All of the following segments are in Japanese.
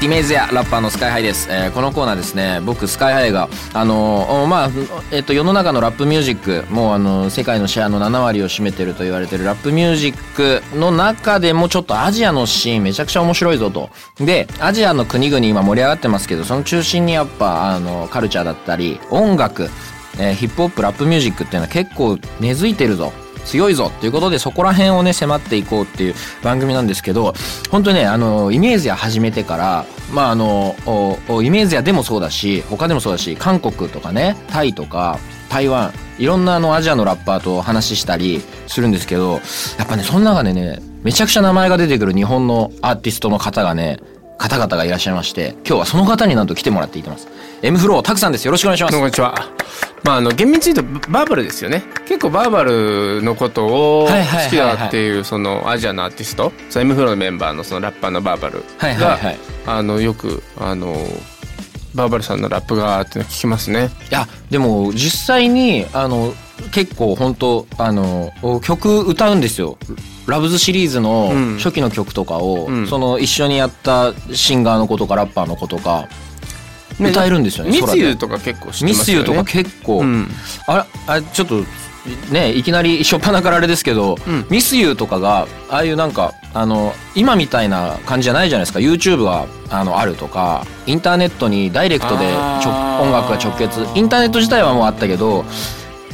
イメージやラッパーのスカイハイです、えーこのコーナーですね。僕スカイハイがあのーまあえっと世の中のラップミュージックもうあの世界のシェアの7割を占めてると言われてるラップミュージックの中でもちょっとアジアのシーンめちゃくちゃ面白いぞと。でアジアの国々今盛り上がってますけどその中心にやっぱあのカルチャーだったり音楽、えーヒップホップラップミュージックっていうのは結構根付いてるぞ。強いぞっていうことでそこら辺をね迫っていこうっていう番組なんですけど本当にねあのイメージや始めてからまああのイメージやでもそうだし他でもそうだし韓国とかねタイとか台湾いろんなあのアジアのラッパーと話したりするんですけどやっぱねその中でねめちゃくちゃ名前が出てくる日本のアーティストの方がね方々がいらっしゃいまして今日はその方になんと来てもらっていてます。M フローたくさんです。よろしくお願いします。こんにちは。まああの厳密に言うとバーバルですよね。結構バーバルのことを好きだっていうそのアジアのアーティスト、その M フローのメンバーのそのラッパーのバーバルはいがはいはい。あのよくあのバーバルさんのラップがって聞きますね。いやでも実際にあの結構本当あの曲歌うんですよラブズシリーズのうん。初期の曲とかを、うん。その一緒にやったシンガーの子とかラッパーの子とかね歌えるんですよねミスユとか結構知ってミまね。スユとか結構、うん。ああちょっとねいきなり初っ端からあれですけど、うん。ミスユーとかがああいうなんかあの今みたいな感じじゃないじゃないですか。YouTube があのあるとかインターネットにダイレクトで音楽が直結。インターネット自体はもうあったけど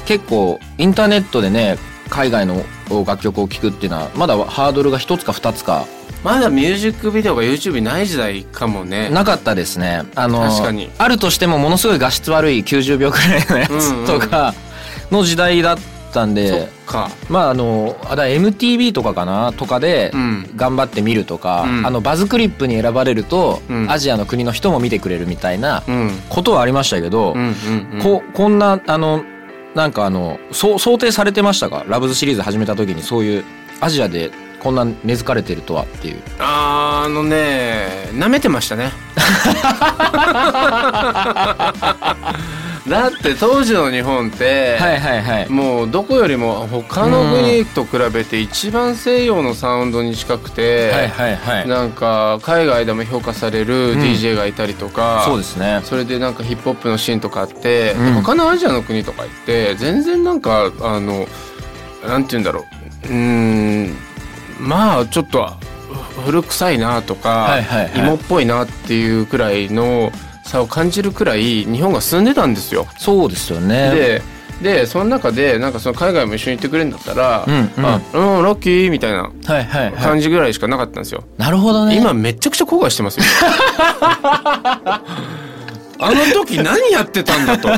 結構インターネットでね海外の楽曲を聴くっていうのはまだハードルが一つか二つか。まだミュージックビデオが YouTube にない時代かもね。なかったですね。あの確かに。あるとしてもものすごい画質悪い90秒くらいのやつとかの時代だったんで。まああのあだ MTV とかかな？とかでうん。頑張って見るとか、うん。あのバズクリップに選ばれると、うん。アジアの国の人も見てくれるみたいなうん。ことはありましたけど。ここんなあのなんかあの想定されてましたか？ラブズシリーズ始めた時にそういうアジアでこんな根付かれてるとはっていう。あーあのね舐めてましたね だって当時の日本って、はいはいはい。もうどこよりも他の国と比べて一番西洋のサウンドに近くて、はいはいはい。なんか海外でも評価されるん。DJ がいたりとか、そうですね。それでなんかヒップホップのシーンとかあって、うん。他のアジアの国とか行って全然なんかあのなんて言うんだろう。うーんまあちょっと古臭いなとか、はいはいはい。芋っぽいなっていうくらいの差を感じるくらい日本が進んでたんですよ。そうですよね。ででその中でなんかその海外も一緒に行ってくれるんだったら「うんうん。あうんラッキー」みたいなはいはいはい。感じぐらいしかなかったんですよ。なるほどね。今めちゃくちゃ後悔してますよ。あの時何やってたんだと。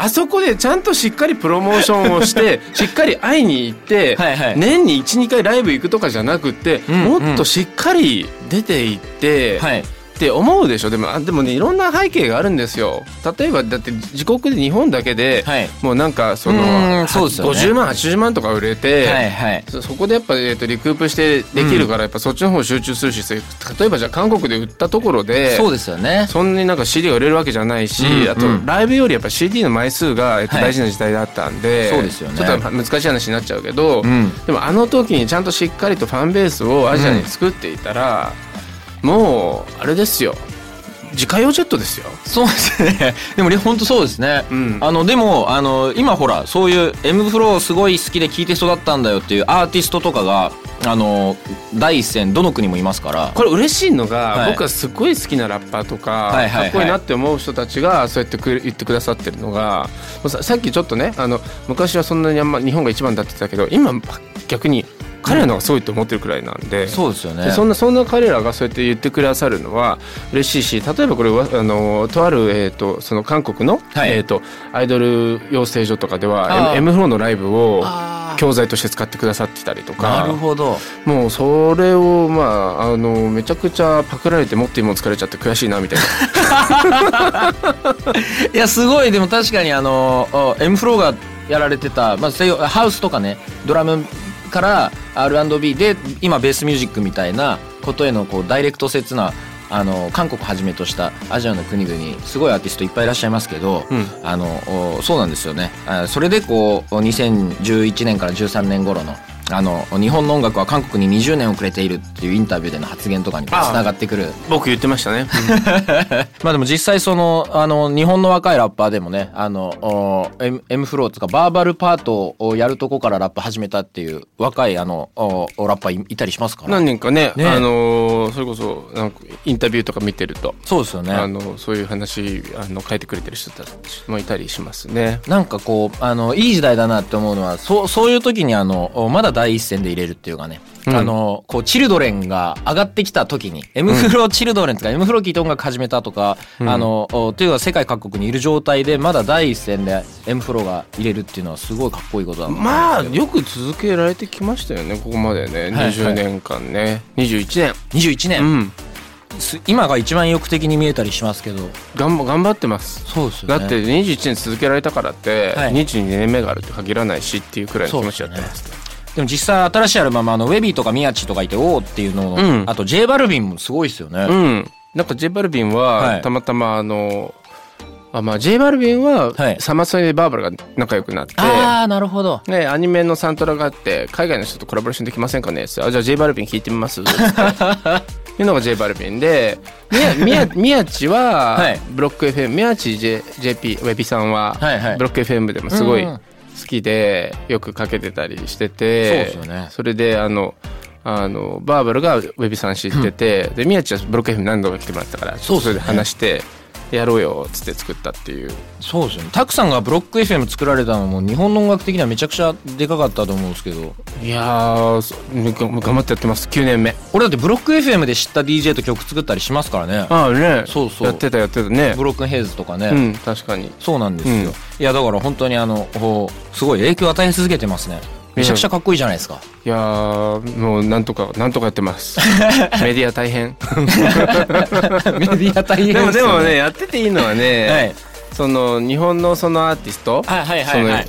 あそこでちゃんとしっかりプロモーションをして しっかり会いに行って、はいはい。年に12回ライブ行くとかじゃなくって、うん。もっとしっかり出て行って、はいって思うでしょ。でもあでもねいろんな背景があるんですよ。例えばだって自国で日本だけで、はい。もうなんかそうーのんそうですよね。50万80万とか売れて、はいはい。そそこでやっぱ、えー、とリクープしてできるから、やっぱそっちの方集中するし例えばじゃあ韓国で売ったところでそうですよね。そんなになんか CD が売れるわけじゃないし、うんあとうんライブよりやっぱ CD の枚数が、えっとはい。大事な時代だったんで、そうですよね。ちょっと難しい話になっちゃうけど、うん。でもあの時にちゃんとしっかりとファンベースをアジアに作っていたら、もうあれですよ自家用ジェットですよ。そうですね。でも本当そうですね。うんあのでもあの今ほらそういう M フローすごい好きで聴いて育ったんだよっていうアーティストとかがあの第一線どの国もいますから。これ嬉しいのが、はい僕はすごい好きなラッパーとか、はいはいはいかっこいいなって思う人たちがそうやってくれ言ってくださってるのがさっきちょっとねあの昔はそんなにあんま日本が一番だって言ってたけど今逆に彼らの方がすごいと思ってるくらいなんで。そうですよね。でそんなそんな彼らがそうやって言ってくださるのは嬉しいし例えばこれはあのとある、えー、とその韓国の、はい。えー、とアイドル養成所とかでは M, M フローのライブをあ教材として使ってくださってたりとかなるほど。もうそれをまああのめちゃくちゃパクられてもっといいもの疲れちゃって悔しいなみたいな。いやすごい。でも確かにあのお M フローがやられてた、まあ、ハウスとかねドラムから R&B で今ベースミュージックみたいなことへのこうダイレクト接なあの韓国はじめとしたアジアの国々すごいアーティストいっぱいいらっしゃいますけど、うん。あのおそうなんですよね。あそれでこう2011年から13年頃のあの日本の音楽は韓国に20年遅れているっていうインタビューでの発言とかにつああ。ながってくる。僕言ってましたね、まあでも実際そのあの日本の若いラッパーでもねあのお M, M フローとかバーバルパートをやるとこからラップ始めたっていう若いあのラッパーいいたりしますから。何年かねね。あのそれこそなんかインタビューとか見てると、そうですよね。あのそういう話あの書いてくれてる人たちもいたりしますね。なんかこうあのいい時代だなって思うのはそうそういう時にあのおまだ第一線で入れるっていうかね、うん。あのこうチルドレンが上がってきた時に M フローチルドレンとか M フロー聞いて音楽始めたとか、うん。あのおというか世界各国にいる状態でまだ第一線で M フローが入れるっていうのはすごいかっこいいことだまあよく続けられてきましたよねここまでね。はい20年間ね、21年。21年、うん。す今が一番意欲的に見えたりしますけど。頑張頑張ってます。そうですよね。だって21年続けられたからって、はい。22年目があるって限らないしっていうくらいの気持ちやってますでも実際新しいアルバムあのウェビーとかミヤチとかいておおっていうのを、うん。あと J バルビンもすごいですよね、うん。なんか J バルビンははい。たまたまあの、あまあ J バルビンははい。サマソニでバーバラが仲良くなって、ああなるほど。ね、アニメのサントラがあって海外の人とコラボレーションできませんかねあじゃあ J バルビン聞いてみますって。いうのが J バルビンで宮地 ははい。ブロック FM 宮地 JP ウェビさんははいはい。ブロック FM でもすごいうん好きでよくかけてたりしててそうですよね。それであのあのバーバルがウェビさん知ってて、で宮地はブロック FM 何度か来てもらったからそれで話してやろうよっつって作ったっていう。そうですよね。タクさんがブロック FM 作られたのも日本の音楽的にはめちゃくちゃでかかったと思うんですけど。いやー頑張ってやってます。9年目。俺だってブロック FM で知った DJ と曲作ったりしますからね。ああね。そうそう。やってたやってたね。ブロックンヘイズとかね、うん確かに。そうなんですよ、うん。いやだから本当にあのおすごい影響を与え続けてますねめちゃくちゃかっこいいじゃないですか、いやーもうなんとかなんとかやってます。メディア大変。メディア大変でもすよでもねやってていいのはね、はい。その日本のそのアーティストはいはいはいは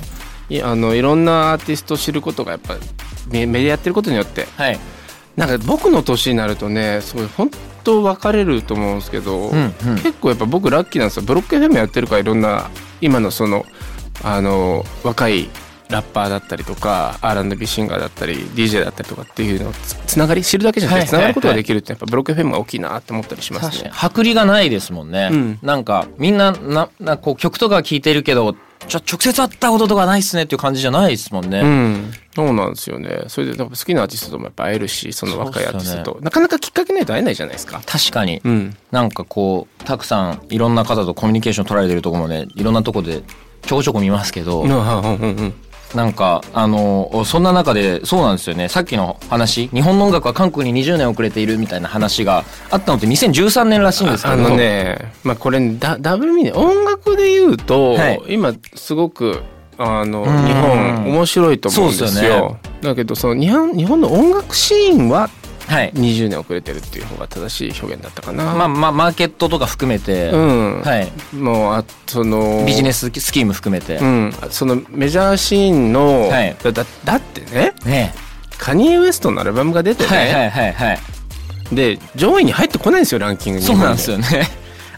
い。あのいろんなアーティストを知ることがやっぱメメディアやってることによって。はい。なんか僕の年になるとねすごい本当分かれると思うんですけど、うんうん。結構やっぱ僕ラッキーなんですよ。ブロック FM やってるからいろんな今のそのあの若いラッパーだったりとか R&B シンガーだったり DJ だったりとかっていうのをつつながり知るだけじゃなくてつながることができるってやっぱブロック FM が大きいなって思ったりしますね。剥離がないですもんね、うん。なんかみんなななこう曲とか聴いてるけどちょ直接会ったこととかないっすねっていう感じじゃないですもんね、うん、そうなんですよね。それで好きなアーティストともやっぱ会えるし、その若いアーティストと、そうっなかなかきっかけないと会えないじゃないですか。確かに、うん、なんかこうたくさんいろんな方とコミュニケーション取られてるところもねいろんなとこでちょこちょこ見ますけど、うん、うん、うん、うん。なんかあのそんな中でそうなんですよね。さっきの話。日本の音楽は韓国に20年遅れているみたいな話があったのって2013年らしいんですけど。あのね、まあこれダダブルミーニ音楽で言うと、はい。今すごくあのん。日本面白いと思うんですよ。すよだけどその日本日本の音楽シーンははい20年遅れてるっていう方が正しい表現だったかな。まあまあマーケットとか含めて、うん、はい。もうあそのビジネススキーム含めて、うん、そのメジャーシーンの、はい。だだだってねねカニエ・ウエストのアルバムが出てね、はいはいはいはいで上位に入ってこないんですよランキングにそうなんですよね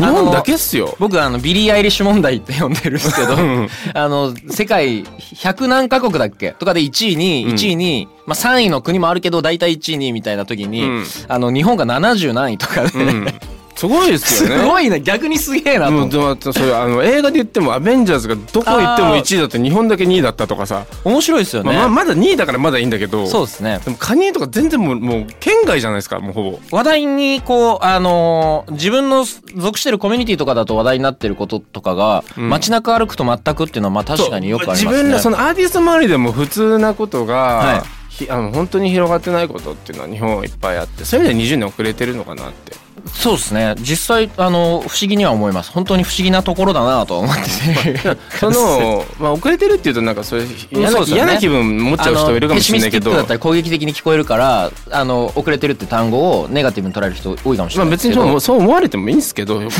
日本だけっすよ。僕あのビリー・アイリッシュ問題って呼んでるんですけどん。あの世界100何カ国だっけ？とかで1位にうん。1位に、まあ、3位の国もあるけど大体1位にみたいな時に、うん。あの日本が70何位とかで、うんすごいですすよね。ごいな逆にすげえなと。思ってもうそれあの映画で言っても「アベンジャーズ」がどこ行っても1位だって日本だけ2位だったとかさ、面白いですよね、まあ、ままだ2位だからまだいいんだけど。そうですね。でもカニエとか全然もうもう県外じゃないですかもうほぼ。話題にこうあのー自分の属してるコミュニティとかだと話題になってることとかが、うん。街中歩くと全くっていうのはまあ確かによくありますね。自分のそのアーティスト周りでも普通なことが、はひあの本当に広がってないことっていうのは日本はいっぱいあってそういう意味では20年遅れてるのかなってそうですね。実際あの不思議には思います。本当に不思議なところだなとは思ってて。その、まあ、遅れてるっていうとなんかそれ嫌な,、そうですよね。嫌な気分持っちゃう人いるかもしれないけど。だったり攻撃的に聞こえるからあの遅れてるって単語をネガティブに捉える人多いかもしれまあない。ですけど、別にそうそう思われてもいいんですけど。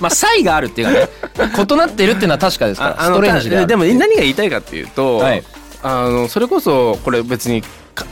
まあ差異があるっていうかね異なってるっていうのは確かですからあストレンジででも何が言いたいかっていうと、はい。あのそれこそこれ別にか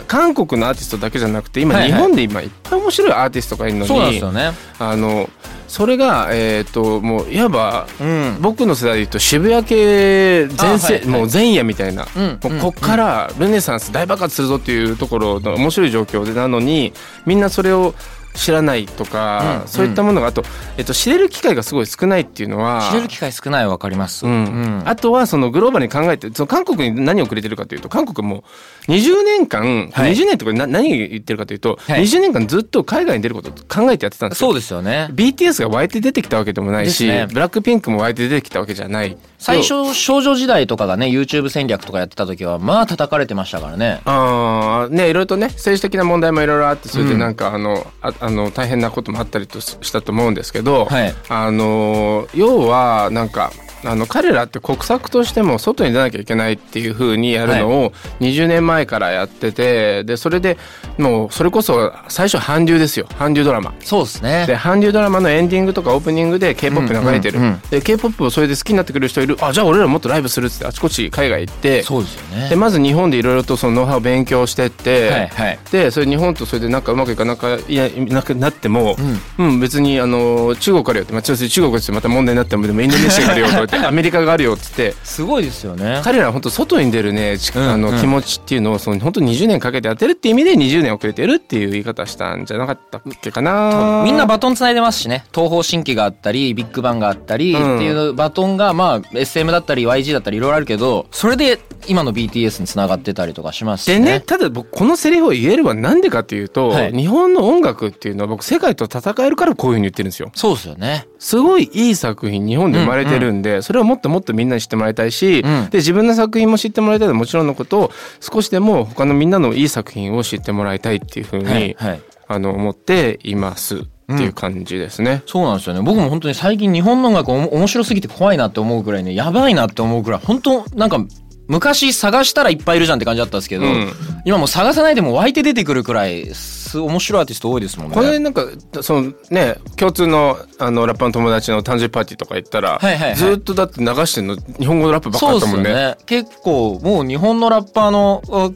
韓国のアーティストだけじゃなくて今、はいはい。日本で今いっぱい面白いアーティストがいるのにそうなんですよね。あのそれがえっ、ともういわばうん。僕の世代で言うと渋谷系全盛、あはいはい。もう前夜みたいな、うんもうこっからルネサンス大爆発するぞっていうところの面白い状況でなのにみんなそれを知らないとか、うんそういったものがあと、えっと、知れる機会がすごい少ないっていうのは知れる機会少ないは分かります。うん。うん。あとはそのグローバルに考えてその韓国に何をくれてるかというと韓国も20年間、はい。20年とかな何言ってるかというと、はい。20年間ずっと海外に出ることを考えてやってたんですよ。そうですよね。BTS が湧いて出てきたわけでもないし、ね。ブラックピンクも湧いて出てきたわけじゃない。最初少女時代とかがね YouTube 戦略とかやってた時はまあ叩かれてましたからね。あーねいろいろとね政治的な問題もいろいろあってそれでうんなん。か、あのああの大変なこともあったりとししたと思うんですけど、はい。あの要はなんかあの彼らって国策としても外に出なきゃいけないっていう風にやるのを20年前からやっててでそれでもうそれこそ最初韓流ですよ。韓流ドラマ。そうですね。で韓流ドラマのエンディングとかオープニングで k p o p 流れてる、うんうん。うんで k p o p をそれで好きになってくれる人いる。あじゃあ俺らもっとライブするっつってあちこち海外行って。そうですよね。でまず日本でいろいろとそのノウハウを勉強してって、はいはい。でそれ日本とそれでなんかうまくいかなかいやなくなっても、うん。別にあの中国からよって、まあ、中国ってまた問題になってもでもインドネシアがあるよと アメリカがあるよっつって。すごいですよね。彼らは本当外に出るねあの気持ちっていうのをその本当20年かけてやってるっていう意味で20年遅れてるっていう言い方したんじゃなかったっけかな。みんなバトンつないでますしね。東方神起があったりビッグバンがあったり、うん。っていうバトンがまあ SM だったり YG だったりいろいろあるけどそれで今の BTS につながってたりとかしますしでね、ただ僕このセリフを言えるはなんでかっていうと、はい。日本の音楽っていうのは僕世界と戦えるからこういうふうに言ってるんですよ。そうですよね。すごいいい作品日本で生まれてるんで、それをもっともっとみんなに知ってもらいたいし、うん。で自分の作品も知ってもらいたいのはもちろんのこと少しでも他のみんなのいい作品を知ってもらいたいっていうふうに、はいはい。あの思っていますっていう感じですね。そうなんですよね。僕も本当に最近日本の音楽面白すぎて怖いなって思うくらいねやばいなって思うくらい本当なんか昔探したらいっぱいいるじゃんって感じだったんですけど、うん。今もう探さないでも湧いて出てくるくらいす面白いアーティスト多いですもんね。これなんかそのね共通のあのラッパーの友達の誕生日パーティーとか行ったら、はいはいはい。ずっとだって流してんの日本語のラップばっかだったもんね。ね。結構もう日本のラッパーのあ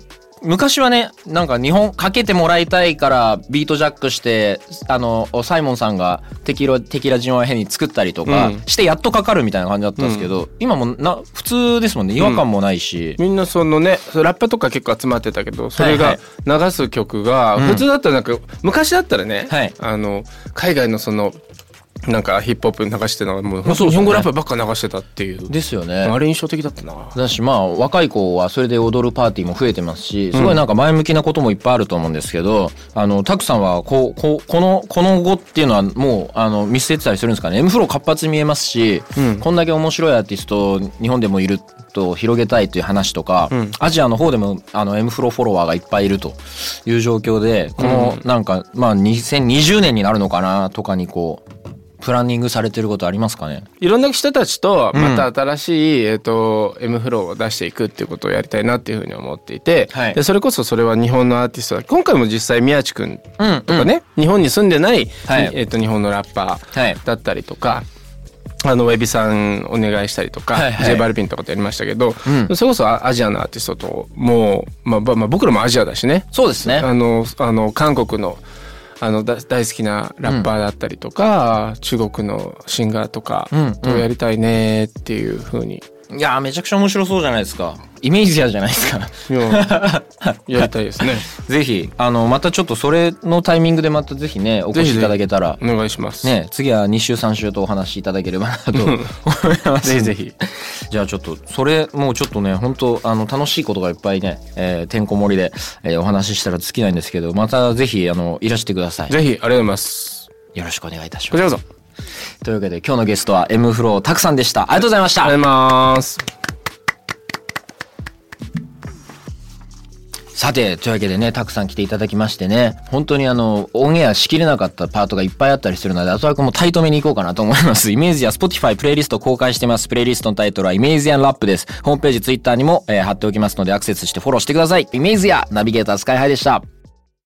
昔はねなんか日本かけてもらいたいからビートジャックしてあのサイモンさんがテキラテキラジンワヘに作ったりとかうん。してやっとかかるみたいな感じだったんですけど、今もな普通ですもんね。違和感もないし、みんなそのねラッパとか結構集まってたけどそれがはい。流す曲がうん。普通だったらなんか昔だったらね、はい。あの海外のそのなんかヒップホップ流してたのがもう日本語ラップばっか流してたっていう。ですよね。あれ印象的だったな。だしまあ若い子はそれで踊るパーティーも増えてますしすごいなんか前向きなこともいっぱいあると思うんですけど、あのタクさんはこうこうこのこの後っていうのはもうあの見据えてたりするんですかね。M フロー活発に見えますし、うん。こんだけ面白いアーティスト日本でもいると広げたいという話とか、うん。アジアの方でもあの M フローフォロワーがいっぱいいるという状況でこのなんかまあ2020年になるのかなとかにこうプランニングされてることありますかね？いろんな人たちとまた新しい、えっと M フローを出していくっていうことをやりたいなっていうふうに思っていて、はい。でそれこそそれは日本のアーティストだ。今回も実際宮地くんうんとかね、日本に住んでない、はい。えっと日本のラッパーはい。だったりとか。あのウェビさんお願いしたりとか、はいはい。J バルピンとかとやりましたけど、うん。それこそアアジアのアーティストともう、まあばまあ、僕らもアジアだしね。そうですね。あのあの韓国のあのだ大好きなラッパーだったりとか、中国のシンガーとかうん。とやりたいねっていうふうに、いやーめちゃくちゃ面白そうじゃないですか。イメージやじゃないですか。やりたいですね。ぜひあのまたちょっとそれのタイミングでまたぜひねお越しいただけたら。お願いします、ね次は2週3週とお話しいただければなと。思い。ま すぜひぜひ。じゃあちょっとそれもうちょっとね本当あの楽しいことがいっぱいね、えーてんこ盛りで、えーお話ししたら尽きないんですけどまたぜひあのいらしてください。ぜひありがとうございます。よろしくお願いいたします。こちらこそというわけで今日のゲストは M フローたくさんでしたありがとうございましたありがとうございますささて、というわけでね、たくさん来ていただきましてね、本当にあの、オンエアしきれなかったパートがいっぱいあったりするので、あとはもうタイトめに行こうかなと思います。イメージや Spotify プレイリスト公開してます。プレイリストのタイトルはイメージアンラップです。ホームページ、Twitter にも、えー貼っておきますので、アクセスしてフォローしてください。イメージやナビゲータースカイハイでした。